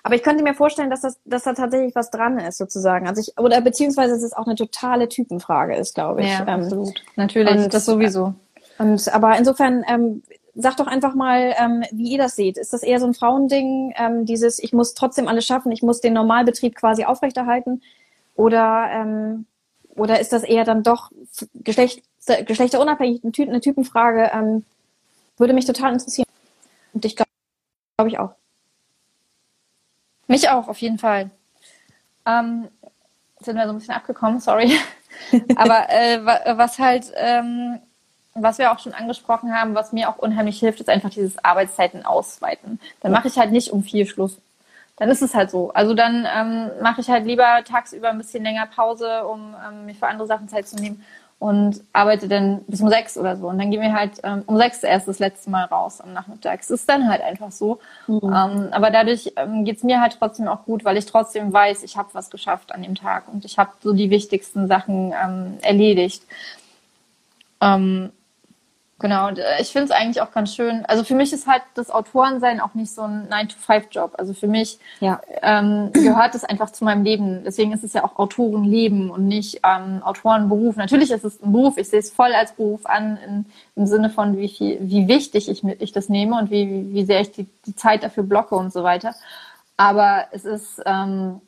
aber ich könnte mir vorstellen, dass, das, dass da tatsächlich was dran ist, sozusagen. Also ich, oder beziehungsweise dass es auch eine totale Typenfrage ist, glaube ich. Ja, ähm, absolut. Natürlich, und, das sowieso. Und aber insofern, ähm, sagt doch einfach mal, ähm, wie ihr das seht. Ist das eher so ein Frauending, ähm, dieses, ich muss trotzdem alles schaffen, ich muss den Normalbetrieb quasi aufrechterhalten? Oder, ähm, oder ist das eher dann doch Geschlecht, geschlechterunabhängig eine, Ty eine Typenfrage? Ähm, würde mich total interessieren. Und ich glaube glaub ich auch. Mich auch, auf jeden Fall. Ähm, sind wir so ein bisschen abgekommen, sorry. (laughs) Aber äh, was halt, ähm, was wir auch schon angesprochen haben, was mir auch unheimlich hilft, ist einfach dieses Arbeitszeiten ausweiten. Dann mache ich halt nicht um vier Schluss dann ist es halt so. Also dann ähm, mache ich halt lieber tagsüber ein bisschen länger Pause, um ähm, mir für andere Sachen Zeit zu nehmen und arbeite dann bis um sechs oder so. Und dann gehen wir halt ähm, um sechs erst das letzte Mal raus am Nachmittag. Es ist dann halt einfach so. Mhm. Ähm, aber dadurch ähm, geht mir halt trotzdem auch gut, weil ich trotzdem weiß, ich habe was geschafft an dem Tag und ich habe so die wichtigsten Sachen ähm, erledigt. Genau, äh, ich finde es eigentlich auch ganz schön. Also für mich ist halt das Autorensein auch nicht so ein 9-to-5-Job. Also für mich ja. ähm, gehört es einfach zu meinem Leben. Deswegen ist es ja auch Autorenleben und nicht ähm, Autorenberuf. Natürlich ist es ein Beruf. Ich sehe es voll als Beruf an, in, im Sinne von, wie viel, wie wichtig ich, ich das nehme und wie, wie sehr ich die, die Zeit dafür blocke und so weiter. Aber es ist ähm,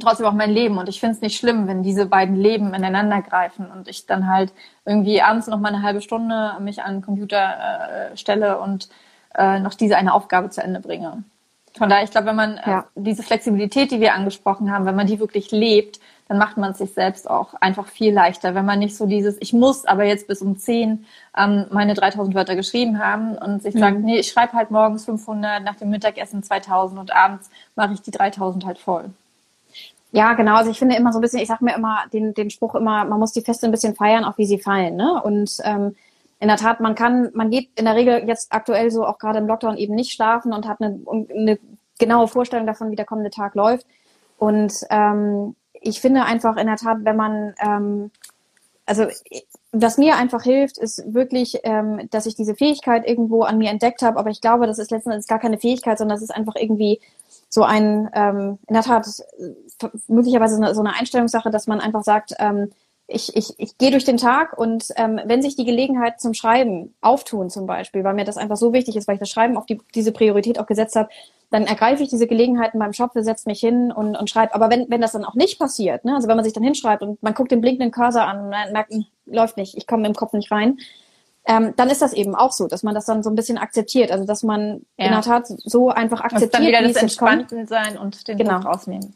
trotzdem auch mein Leben. Und ich finde es nicht schlimm, wenn diese beiden Leben ineinander greifen und ich dann halt irgendwie abends noch mal eine halbe Stunde mich an den Computer äh, stelle und äh, noch diese eine Aufgabe zu Ende bringe. Von daher, ich glaube, wenn man äh, ja. diese Flexibilität, die wir angesprochen haben, wenn man die wirklich lebt, dann macht man es sich selbst auch einfach viel leichter. Wenn man nicht so dieses, ich muss aber jetzt bis um 10 ähm, meine 3000 Wörter geschrieben haben und sich mhm. sagt, nee, ich schreibe halt morgens 500, nach dem Mittagessen 2000 und abends mache ich die 3000 halt voll. Ja, genau. Also ich finde immer so ein bisschen, ich sage mir immer den, den Spruch immer, man muss die Feste ein bisschen feiern, auch wie sie fallen. Ne? Und ähm, in der Tat, man kann, man geht in der Regel jetzt aktuell so auch gerade im Lockdown eben nicht schlafen und hat eine, eine genaue Vorstellung davon, wie der kommende Tag läuft. Und ähm, ich finde einfach in der Tat, wenn man, ähm, also was mir einfach hilft, ist wirklich, ähm, dass ich diese Fähigkeit irgendwo an mir entdeckt habe. Aber ich glaube, das ist letzten Endes gar keine Fähigkeit, sondern das ist einfach irgendwie so ein, ähm, in der Tat, möglicherweise so eine Einstellungssache, dass man einfach sagt, ähm, ich, ich, ich gehe durch den Tag und ähm, wenn sich die Gelegenheit zum Schreiben auftun zum Beispiel, weil mir das einfach so wichtig ist, weil ich das Schreiben auf die, diese Priorität auch gesetzt habe, dann ergreife ich diese Gelegenheiten beim Shop, setze mich hin und, und schreibe. Aber wenn, wenn das dann auch nicht passiert, ne, also wenn man sich dann hinschreibt und man guckt den blinkenden Cursor an und merkt, hm, läuft nicht, ich komme im Kopf nicht rein, ähm, dann ist das eben auch so, dass man das dann so ein bisschen akzeptiert. Also dass man ja. in der Tat so einfach akzeptiert, dann wieder das Entspannten sein und den genau. Druck rausnehmen.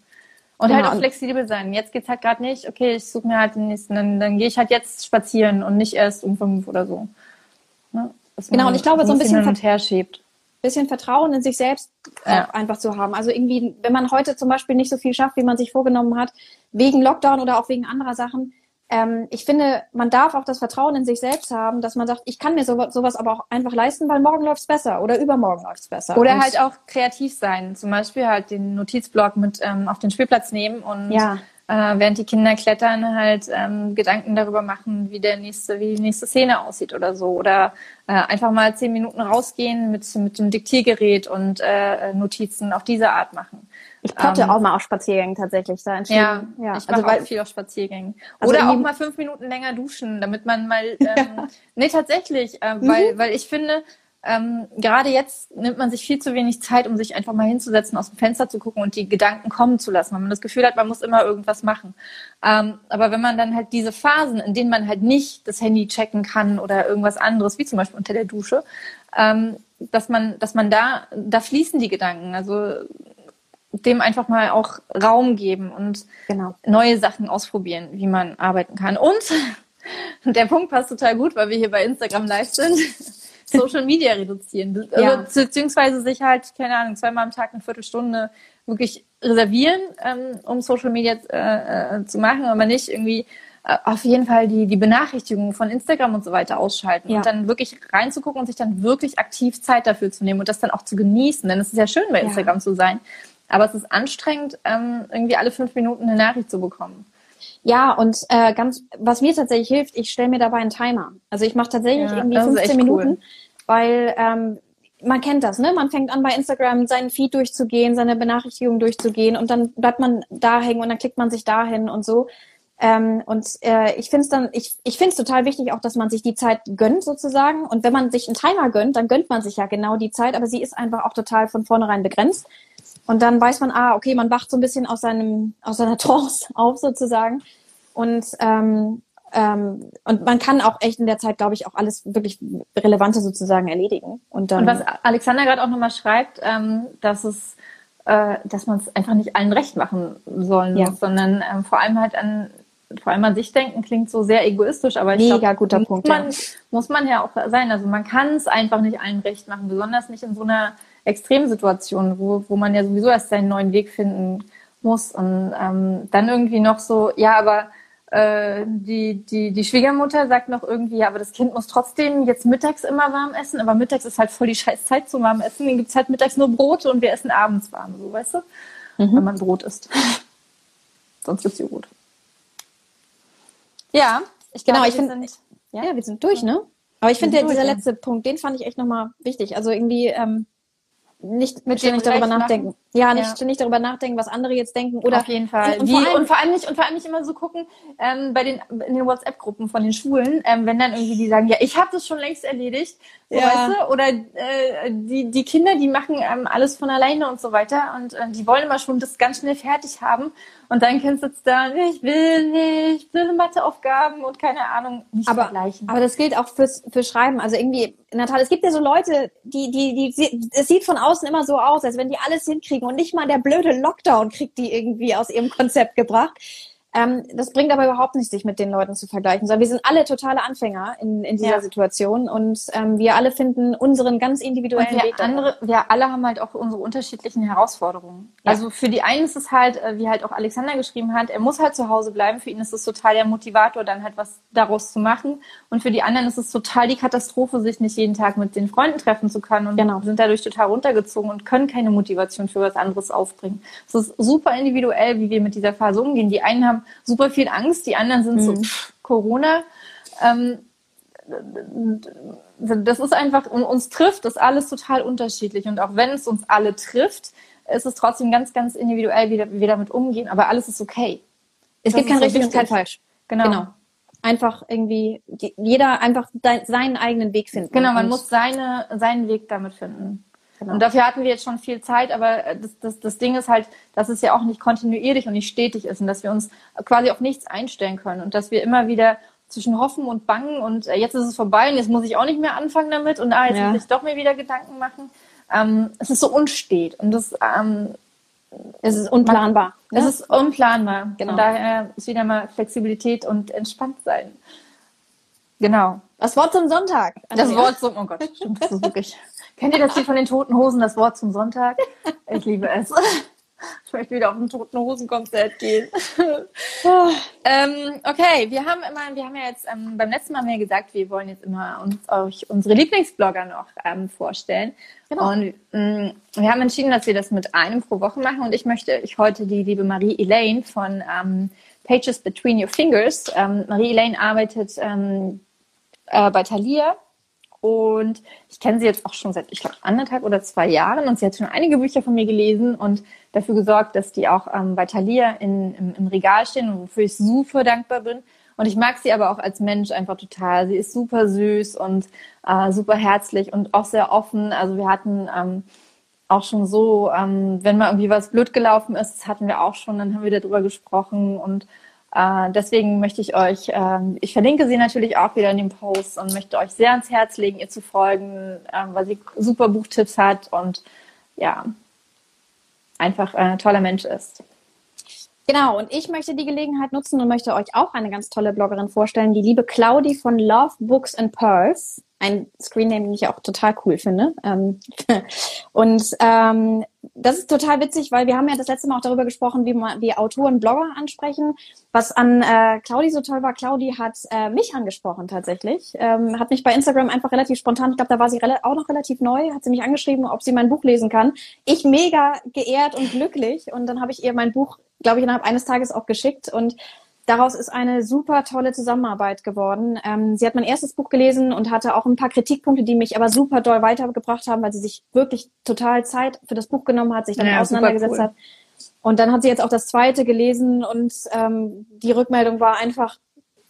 Und genau. halt auch flexibel sein. Jetzt geht's halt gerade nicht. Okay, ich suche mir halt den nächsten. Dann, dann gehe ich halt jetzt spazieren und nicht erst um fünf oder so. Ne? Genau, und ich glaube, so ein bisschen hin und her schiebt bisschen Vertrauen in sich selbst ja. einfach zu haben. Also irgendwie, wenn man heute zum Beispiel nicht so viel schafft, wie man sich vorgenommen hat, wegen Lockdown oder auch wegen anderer Sachen, ähm, ich finde, man darf auch das Vertrauen in sich selbst haben, dass man sagt, ich kann mir sowas, sowas aber auch einfach leisten, weil morgen läuft's besser oder übermorgen läuft's besser. Oder und halt auch kreativ sein. Zum Beispiel halt den Notizblock mit ähm, auf den Spielplatz nehmen und ja äh, während die Kinder klettern, halt ähm, Gedanken darüber machen, wie der nächste, wie die nächste Szene aussieht oder so. Oder äh, einfach mal zehn Minuten rausgehen mit, mit dem Diktiergerät und äh, Notizen auf diese Art machen. Ich plotte ähm, auch mal auf Spaziergängen tatsächlich da Ja, ja, ich mache also, auch viel auf Spaziergängen. Also Oder auch mal fünf Minuten länger duschen, damit man mal. (laughs) Ähm. Nee, tatsächlich, äh, mhm. weil, weil ich finde, ähm, gerade jetzt nimmt man sich viel zu wenig Zeit, um sich einfach mal hinzusetzen, aus dem Fenster zu gucken und die Gedanken kommen zu lassen, weil man das Gefühl hat, man muss immer irgendwas machen. Ähm, aber wenn man dann halt diese Phasen, in denen man halt nicht das Handy checken kann oder irgendwas anderes, wie zum Beispiel unter der Dusche, ähm, dass man, dass man da, da fließen die Gedanken. Also dem einfach mal auch Raum geben und genau. neue Sachen ausprobieren, wie man arbeiten kann. Und (laughs) der Punkt passt total gut, weil wir hier bei Instagram live sind. (laughs) Social Media reduzieren. Also, ja. Beziehungsweise sich halt, keine Ahnung, zweimal am Tag eine Viertelstunde wirklich reservieren, ähm, um Social Media äh, äh, zu machen, aber nicht irgendwie äh, auf jeden Fall die, die Benachrichtigungen von Instagram und so weiter ausschalten ja. und dann wirklich reinzugucken und sich dann wirklich aktiv Zeit dafür zu nehmen und das dann auch zu genießen. Denn es ist ja schön, bei Instagram ja. zu sein. Aber es ist anstrengend, ähm, irgendwie alle fünf Minuten eine Nachricht zu bekommen. Ja, und äh, ganz, was mir tatsächlich hilft, ich stelle mir dabei einen Timer. Also ich mache tatsächlich ja, irgendwie 15 Minuten, cool. weil ähm, man kennt das, ne? Man fängt an bei Instagram seinen Feed durchzugehen, seine Benachrichtigungen durchzugehen und dann bleibt man da hängen und dann klickt man sich dahin und so. Ähm, und äh, ich finde es dann, ich, ich finde es total wichtig auch, dass man sich die Zeit gönnt sozusagen. Und wenn man sich einen Timer gönnt, dann gönnt man sich ja genau die Zeit, aber sie ist einfach auch total von vornherein begrenzt. Und dann weiß man, ah, okay, man wacht so ein bisschen aus seinem, aus seiner (laughs) Trance auf sozusagen. Und ähm, ähm, und man kann auch echt in der Zeit, glaube ich, auch alles wirklich Relevante sozusagen erledigen. Und, dann, und was Alexander gerade auch nochmal schreibt, ähm, dass es, äh, dass man es einfach nicht allen recht machen sollen ja. muss, sondern ähm, vor allem halt an vor allem an sich denken klingt so sehr egoistisch, aber ich Mega glaub, guter muss Punkt. Man, ja. Muss man ja auch sein. Also man kann es einfach nicht allen recht machen, besonders nicht in so einer Extremsituation, wo, wo man ja sowieso erst seinen neuen Weg finden muss. Und ähm, dann irgendwie noch so, ja, aber äh, die, die, die Schwiegermutter sagt noch irgendwie, ja, aber das Kind muss trotzdem jetzt mittags immer warm essen, aber mittags ist halt voll die scheiß Zeit zum warm essen. Dann gibt's halt mittags nur Brote und wir essen abends warm, so weißt du? Mhm. Wenn man Brot isst. Sonst gibt's Joghurt. Ja, ich genau, glaube, ich finde, ja? ja, wir sind durch, ne? Aber ich finde, dieser letzte Punkt, den fand ich echt nochmal wichtig. Also irgendwie, ähm, nicht mit ständig darüber nachdenken. Machen. Ja, nicht ja. ständig darüber nachdenken, was andere jetzt denken oder auf jeden Fall. Und, und, vor, allem, und vor allem nicht und vor allem nicht immer so gucken ähm, bei den in den WhatsApp-Gruppen von den Schulen, ähm, wenn dann irgendwie die sagen, ja, ich habe das schon längst erledigt, so, ja. weißt du, oder äh, die die Kinder, die machen ähm, alles von alleine und so weiter und äh, die wollen immer schon das ganz schnell fertig haben und dann kannst du jetzt da, ich will nicht, will Matheaufgaben und keine Ahnung, nicht aber, vergleichen. Aber das gilt auch fürs für Schreiben. Also irgendwie, Natalia, es gibt ja so Leute, die die die es sieht von außen immer so aus, als wenn die alles hinkriegen und nicht mal der blöde Lockdown kriegt die irgendwie aus ihrem Konzept gebracht. Ähm, das bringt aber überhaupt nicht, sich mit den Leuten zu vergleichen, sondern wir sind alle totale Anfänger in, in dieser ja. Situation und ähm, wir alle finden unseren ganz individuellen wir Weg. Andere, wir alle haben halt auch unsere unterschiedlichen Herausforderungen. Ja. Also für die einen ist es halt, äh, wie halt auch Alexander geschrieben hat, er muss halt zu Hause bleiben. Für ihn ist es total der Motivator, dann halt was daraus zu machen. Und für die anderen ist es total die Katastrophe, sich nicht jeden Tag mit den Freunden treffen zu können und genau. sind dadurch total runtergezogen und können keine Motivation für was anderes aufbringen. Es ist super individuell, wie wir mit dieser Phase umgehen. Die einen haben super viel Angst, die anderen sind mhm. so pff, Corona. Ähm, das ist einfach, uns trifft das alles total unterschiedlich. Und auch wenn es uns alle trifft, ist es trotzdem ganz, ganz individuell, wie wir damit umgehen. Aber alles ist okay. Es das gibt kein richtig und kein falsch. Genau. genau. Einfach irgendwie, jeder einfach seinen eigenen Weg finden. Genau, man muss seine, seinen Weg damit finden. Genau. Und dafür hatten wir jetzt schon viel Zeit, aber äh, das, das, das Ding ist halt, dass es ja auch nicht kontinuierlich und nicht stetig ist und dass wir uns quasi auf nichts einstellen können und dass wir immer wieder zwischen Hoffen und Bangen und äh, jetzt ist es vorbei und jetzt muss ich auch nicht mehr anfangen damit und ah, jetzt Ja. muss ich doch mir wieder Gedanken machen. Ähm, es ist so unstet und das, ähm, Es ist unplanbar. es ne? ist unplanbar. Genau. Von daher ist wieder mal Flexibilität und entspannt sein. Genau. das Wort zum Sonntag. Das. Wort zum, oh Gott, stimmt, das ist wirklich. (laughs) Kennt ihr das Lied von den Toten Hosen, das Wort zum Sonntag? Ich liebe es. (laughs) Ich möchte wieder auf ein Toten Hosen Konzert gehen. (laughs) Ähm, okay, wir haben immer, wir haben ja jetzt, ähm, beim letzten Mal haben wir ja gesagt, wir wollen jetzt immer uns euch unsere Lieblingsblogger noch ähm, vorstellen. Genau. Und ähm, wir haben entschieden, dass wir das mit einem pro Woche machen und ich möchte euch heute die liebe Marie Elaine von ähm, Pages Between Your Fingers. Ähm, Marie Elaine arbeitet ähm, äh, bei Thalia und ich kenne sie jetzt auch schon seit, ich glaube, anderthalb oder zwei Jahren und sie hat schon einige Bücher von mir gelesen und dafür gesorgt, dass die auch ähm, bei Thalia in, im, im Regal stehen wofür ich super dankbar bin. Und ich mag sie aber auch als Mensch einfach total. Sie ist super süß und äh, super herzlich und auch sehr offen. Also wir hatten ähm, auch schon so, ähm, wenn mal irgendwie was blöd gelaufen ist, das hatten wir auch schon, dann haben wir darüber gesprochen und äh, deswegen möchte ich euch, ähm, ich verlinke sie natürlich auch wieder in dem Post und möchte euch sehr ans Herz legen, ihr zu folgen, ähm, weil sie super Buchtipps hat und ja, einfach ein toller Mensch ist. Genau, und ich möchte die Gelegenheit nutzen und möchte euch auch eine ganz tolle Bloggerin vorstellen, die liebe Claudi von Love Books and Pearls. Ein Screenname, den ich auch total cool finde. Ähm, (laughs) und ähm, das ist total witzig, weil wir haben ja das letzte Mal auch darüber gesprochen, wie man wie Autoren Blogger ansprechen. Was an äh, Claudi so toll war, Claudi hat äh, mich angesprochen tatsächlich. Ähm, hat mich bei Instagram einfach relativ spontan, ich glaube, da war sie auch noch relativ neu, hat sie mich angeschrieben, ob sie mein Buch lesen kann. Ich mega geehrt und glücklich. Und dann habe ich ihr mein Buch, glaube ich, innerhalb eines Tages auch geschickt. Und daraus ist eine super tolle Zusammenarbeit geworden. Ähm, sie hat mein erstes Buch gelesen und hatte auch ein paar Kritikpunkte, die mich aber super doll weitergebracht haben, weil sie sich wirklich total Zeit für das Buch genommen hat, sich damit Ja, auseinandergesetzt cool. hat. Und dann hat sie jetzt auch das zweite gelesen und ähm, die Rückmeldung war einfach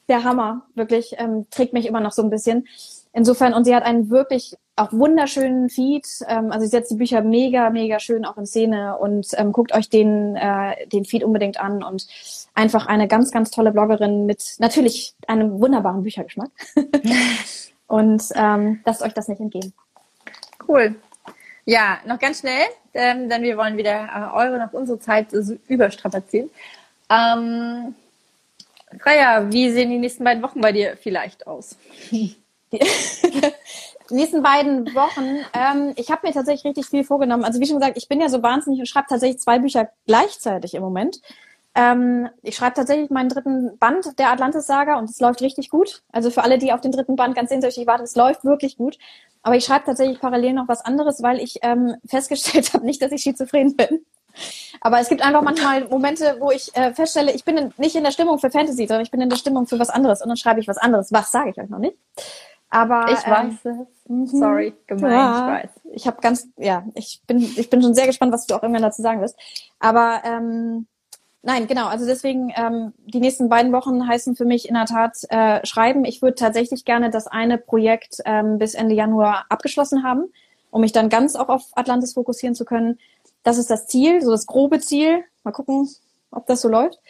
der Hammer. Wirklich ähm, trägt mich immer noch so ein bisschen. Insofern, und sie hat einen wirklich auch wunderschönen Feed. Ähm, also sie setzt die Bücher mega, mega schön auch in Szene und ähm, guckt euch den, äh, den Feed unbedingt an und einfach eine ganz, ganz tolle Bloggerin mit natürlich einem wunderbaren Büchergeschmack. (laughs) und ähm, lasst euch das nicht entgehen. Cool. Ja, noch ganz schnell, ähm, denn wir wollen wieder äh, eure noch unsere Zeit äh, so überstrapazieren. Ähm, Freya, wie sehen die nächsten beiden Wochen bei dir vielleicht aus? (laughs) (laughs) Die nächsten beiden Wochen, ähm, ich habe mir tatsächlich richtig viel vorgenommen. Also wie schon gesagt, ich bin ja so wahnsinnig und schreibe tatsächlich zwei Bücher gleichzeitig im Moment. Ähm, ich schreibe tatsächlich meinen dritten Band der Atlantis-Saga und es läuft richtig gut. Also für alle, die auf den dritten Band ganz sehnsüchtig warten, es läuft wirklich gut. Aber ich schreibe tatsächlich parallel noch was anderes, weil ich ähm, (laughs) festgestellt habe, nicht, dass ich schizophren bin. Aber es gibt einfach manchmal Momente, wo ich äh, feststelle, ich bin in, nicht in der Stimmung für Fantasy, sondern ich bin in der Stimmung für was anderes. Und dann schreibe ich was anderes. Was sage ich euch noch nicht? Aber Ich ähm, weiß es. Sorry, gemein, ja, ich weiß. ich habe ganz, ja, ich bin, ich bin schon sehr gespannt, was du auch irgendwann dazu sagen wirst. Aber ähm, nein, genau. Also deswegen ähm, die nächsten beiden Wochen heißen für mich in der Tat äh, schreiben. Ich würde tatsächlich gerne das eine Projekt ähm, bis Ende Januar abgeschlossen haben, um mich dann ganz auch auf Atlantis fokussieren zu können. Das ist das Ziel, so das grobe Ziel. Mal gucken, ob das so läuft.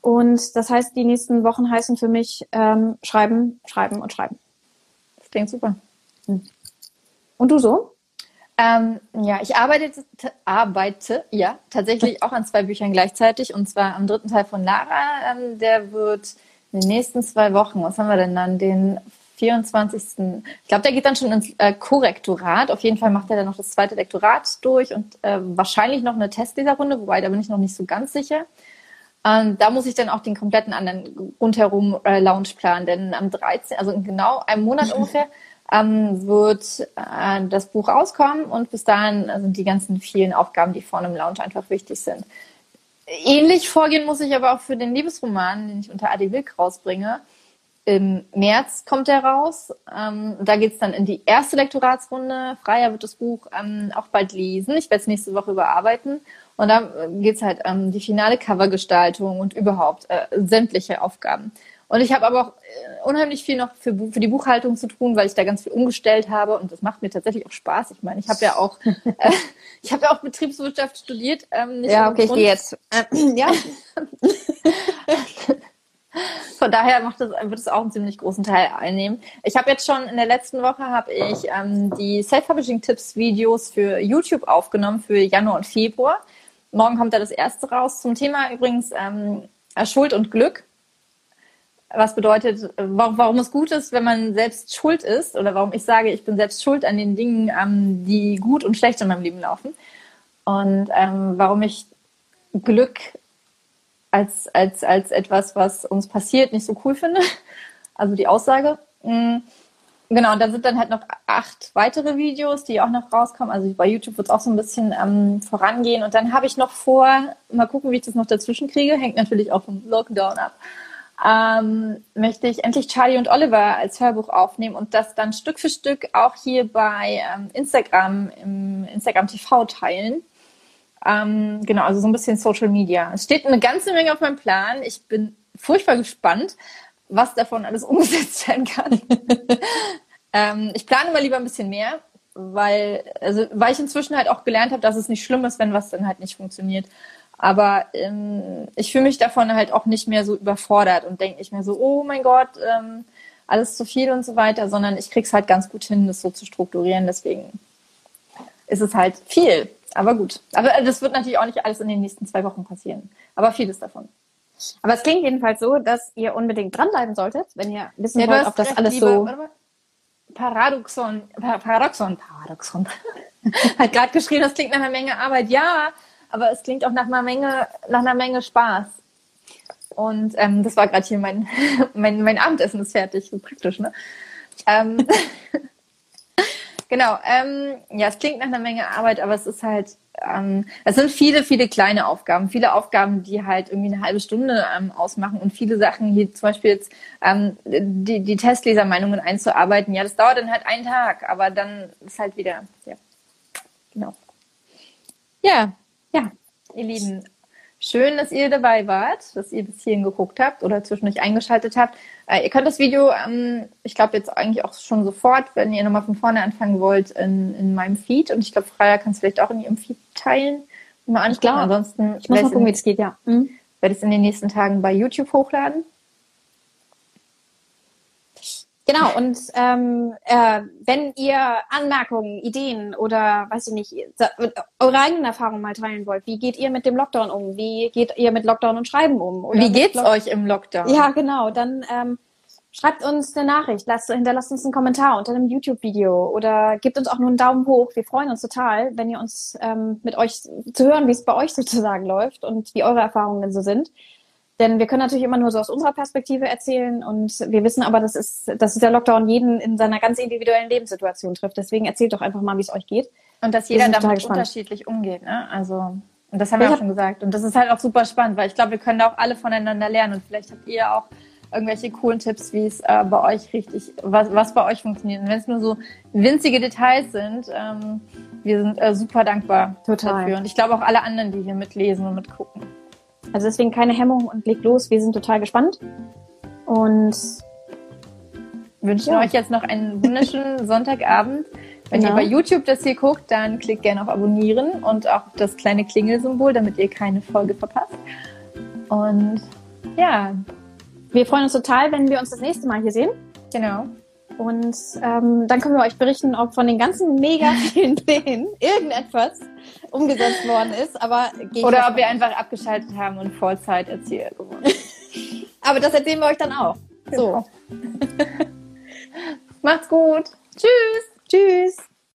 Und das heißt, die nächsten Wochen heißen für mich ähm, schreiben, schreiben und schreiben. Klingt super. Und du so? Ähm, ja, ich arbeite, arbeite ja tatsächlich auch an zwei Büchern gleichzeitig und zwar am dritten Teil von Lara. Ähm, der wird in den nächsten zwei Wochen, was haben wir denn dann, den 24. Ich glaube, der geht dann schon ins äh, Korrektorat. Auf jeden Fall macht er dann noch das zweite Lektorat durch und äh, wahrscheinlich noch eine Testleserrunde, wobei da bin ich noch nicht so ganz sicher. Ähm, da muss ich dann auch den kompletten anderen rundherum äh, Lounge planen, denn am 13., also in genau einem Monat (laughs) ungefähr, ähm, wird äh, das Buch rauskommen und bis dahin sind die ganzen vielen Aufgaben, die vorne im Lounge einfach wichtig sind. Ähnlich vorgehen muss ich aber auch für den Liebesroman, den ich unter Adi Wilk rausbringe. Im März kommt er raus. Ähm, da geht's dann in die erste Lektoratsrunde. Freier wird das Buch ähm, auch bald lesen. Ich werde es nächste Woche überarbeiten. Und dann geht's halt um die finale Covergestaltung und überhaupt äh, sämtliche Aufgaben. Und ich habe aber auch äh, unheimlich viel noch für, für die Buchhaltung zu tun, weil ich da ganz viel umgestellt habe und das macht mir tatsächlich auch Spaß. Ich meine, ich habe ja auch, (laughs) äh, ich habe ja auch Betriebswirtschaft studiert. Ähm, nicht ohne Grund. jetzt. Äh, (clears throat) ja. (laughs) Von daher macht es, wird es auch einen ziemlich großen Teil einnehmen. Ich habe jetzt schon in der letzten Woche habe ich ähm, die Self-Publishing-Tipps-Videos für YouTube aufgenommen für Januar und Februar. Morgen kommt da das erste raus zum Thema übrigens ähm, Schuld und Glück. Was bedeutet, warum, es gut ist, wenn man selbst schuld ist oder warum ich sage, ich bin selbst schuld an den Dingen, ähm, die gut und schlecht in meinem Leben laufen. Und ähm, warum ich Glück als, als, als etwas, was uns passiert, nicht so cool finde. (laughs) Also die Aussage. Mm, genau, und dann sind dann halt noch acht weitere Videos, die auch noch rauskommen. Also bei YouTube wird es auch so ein bisschen ähm, vorangehen. Und dann habe ich noch vor, mal gucken, wie ich das noch dazwischen kriege. Hängt natürlich auch vom Lockdown ab. Ähm, möchte ich endlich Charlie und Oliver als Hörbuch aufnehmen und das dann Stück für Stück auch hier bei ähm, Instagram, im Instagram TV teilen. Ähm, genau, also so ein bisschen Social Media. Es steht eine ganze Menge auf meinem Plan. Ich bin furchtbar gespannt, was davon alles (laughs) umgesetzt werden kann. (laughs) ähm, ich plane mal lieber ein bisschen mehr, weil, also, weil ich inzwischen halt auch gelernt habe, dass es nicht schlimm ist, wenn was dann halt nicht funktioniert. Aber ähm, ich fühle mich davon halt auch nicht mehr so überfordert und denke nicht mehr so, oh mein Gott, ähm, alles zu viel und so weiter, sondern ich krieg's halt ganz gut hin, das so zu strukturieren. Deswegen ist es halt viel. Aber gut. Aber das wird natürlich auch nicht alles in den nächsten zwei Wochen passieren. Aber vieles davon. Aber es klingt jedenfalls so, dass ihr unbedingt dranbleiben solltet, wenn ihr wissen ja, wollt, ob das alles lieber, so. Paradoxon, Paradoxon, Paradoxon. (laughs) Hat gerade geschrieben, das klingt nach einer Menge Arbeit. Ja, aber es klingt auch nach einer Menge, nach einer Menge Spaß. Und ähm, das war gerade hier mein, (laughs) mein, mein Abendessen ist fertig, so praktisch, ne? Ähm, (laughs) Genau. Ähm, ja, es klingt nach einer Menge Arbeit, aber es ist halt, ähm, es sind viele, viele kleine Aufgaben, viele Aufgaben, die halt irgendwie eine halbe Stunde ähm, ausmachen und viele Sachen, hier zum Beispiel jetzt ähm, die, die Testlesermeinungen einzuarbeiten. Ja, das dauert dann halt einen Tag, aber dann ist halt wieder, ja, genau. Ja, ja, ihr Lieben, Schön, dass ihr dabei wart, dass ihr bis hierhin geguckt habt oder zwischendurch eingeschaltet habt. Äh, ihr könnt das Video, ähm, ich glaube jetzt eigentlich auch schon sofort, wenn ihr nochmal von vorne anfangen wollt, in, in meinem Feed. Und ich glaube, Freya kann es vielleicht auch in ihrem Feed teilen. Mal anschauen. Klar. Ansonsten ich muss mal gucken, wie es geht, ja. Mhm. Werde ich es in den nächsten Tagen bei YouTube hochladen. Genau, und ähm, äh, wenn ihr Anmerkungen, Ideen oder weiß ich nicht, eure eigenen Erfahrungen mal teilen wollt, wie geht ihr mit dem Lockdown um? Wie geht ihr mit Lockdown und Schreiben um? Oder wie geht's euch im Lockdown? Ja, genau. Dann ähm, schreibt uns eine Nachricht, lasst, hinterlasst uns einen Kommentar unter einem YouTube-Video oder gebt uns auch nur einen Daumen hoch. Wir freuen uns total, wenn ihr uns ähm, mit euch zu hören, wie es bei euch sozusagen läuft und wie eure Erfahrungen so sind. Denn wir können natürlich immer nur so aus unserer Perspektive erzählen und wir wissen aber, dass, es, dass der Lockdown jeden in seiner ganz individuellen Lebenssituation trifft. Deswegen erzählt doch einfach mal, wie es euch geht. Und dass jeder damit unterschiedlich umgeht. Ne? Also, und das haben wir auch schon gesagt. Und das ist halt auch super spannend, weil ich glaube, wir können da auch alle voneinander lernen. Und vielleicht habt ihr auch irgendwelche coolen Tipps, wie es äh, bei euch richtig, was, was bei euch funktioniert. Und wenn es nur so winzige Details sind, ähm, wir sind äh, super dankbar Total. dafür. Und ich glaube auch alle anderen, die hier mitlesen und mitgucken. Also deswegen keine Hemmung und legt los. Wir sind total gespannt. Und wünschen ja. euch jetzt noch einen wunderschönen (laughs) Sonntagabend. Wenn genau. ihr bei YouTube das hier guckt, dann klickt gerne auf Abonnieren und auch das kleine Klingelsymbol, damit ihr keine Folge verpasst. Und ja. Wir freuen uns total, wenn wir uns das nächste Mal hier sehen. Genau. Und ähm, dann können wir euch berichten, ob von den ganzen mega vielen (laughs) Plänen irgendetwas umgesetzt worden ist. Aber Oder ob wir einfach abgeschaltet haben und Vollzeit Erzieher geworden (laughs) Aber das erzählen wir euch dann auch. So. Genau. (laughs) Macht's gut. Tschüss. Tschüss.